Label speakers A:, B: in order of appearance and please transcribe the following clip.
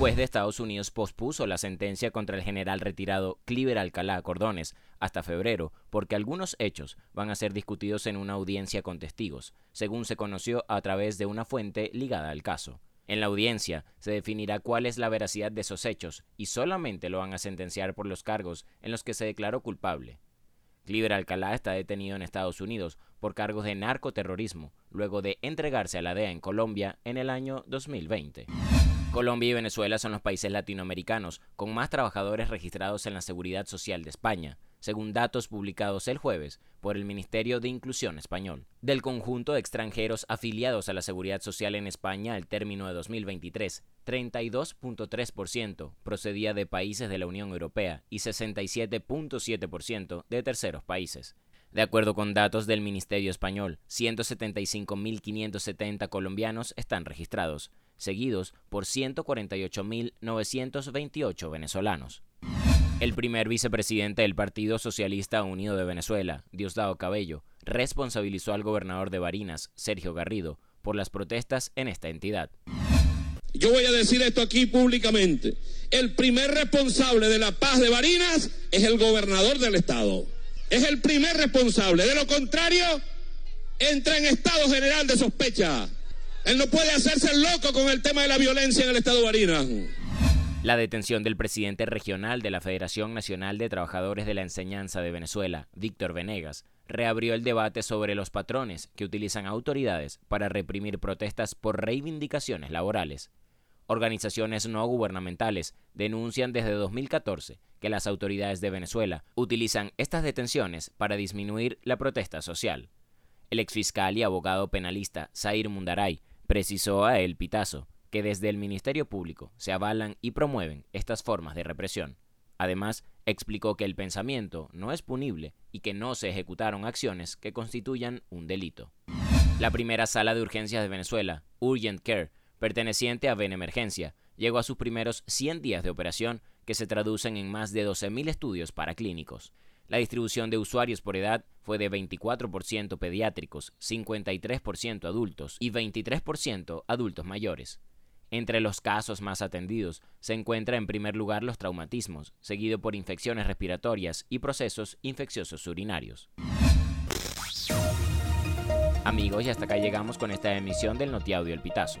A: Juez de Estados Unidos pospuso la sentencia contra el general retirado Cliver Alcalá Cordones hasta febrero porque algunos hechos van a ser discutidos en una audiencia con testigos, según se conoció a través de una fuente ligada al caso. En la audiencia se definirá cuál es la veracidad de esos hechos y solamente lo van a sentenciar por los cargos en los que se declaró culpable. Cliver Alcalá está detenido en Estados Unidos por cargos de narcoterrorismo, luego de entregarse a la DEA en Colombia en el año 2020. Colombia y Venezuela son los países latinoamericanos con más trabajadores registrados en la Seguridad Social de España, según datos publicados el jueves por el Ministerio de Inclusión español. Del conjunto de extranjeros afiliados a la Seguridad Social en España al término de 2023, 32.3% procedía de países de la Unión Europea y 67.7% de terceros países. De acuerdo con datos del Ministerio Español, 175.570 colombianos están registrados, seguidos por 148.928 venezolanos. El primer vicepresidente del Partido Socialista Unido de Venezuela, Diosdado Cabello, responsabilizó al gobernador de Barinas, Sergio Garrido, por las protestas en esta entidad.
B: Yo voy a decir esto aquí públicamente. El primer responsable de la paz de Barinas es el gobernador del estado. Es el primer responsable. De lo contrario, entra en estado general de sospecha. Él no puede hacerse loco con el tema de la violencia en el estado de Barinas.
A: La detención del presidente regional de la Federación Nacional de Trabajadores de la Enseñanza de Venezuela, Víctor Venegas, reabrió el debate sobre los patrones que utilizan autoridades para reprimir protestas por reivindicaciones laborales. Organizaciones no gubernamentales denuncian desde 2014 que las autoridades de Venezuela utilizan estas detenciones para disminuir la protesta social. El exfiscal y abogado penalista Zair Mundaray precisó a El Pitazo que desde el Ministerio Público se avalan y promueven estas formas de represión. Además, explicó que el pensamiento no es punible y que no se ejecutaron acciones que constituyan un delito. La primera sala de urgencias de Venezuela, Urgent Care, perteneciente a Benemergencia, llegó a sus primeros 100 días de operación que se traducen en más de 12.000 estudios para clínicos. La distribución de usuarios por edad fue de 24% pediátricos, 53% adultos y 23% adultos mayores. Entre los casos más atendidos se encuentra en primer lugar los traumatismos, seguido por infecciones respiratorias y procesos infecciosos urinarios. Amigos, y hasta acá llegamos con esta emisión del Notiaudio El Pitazo.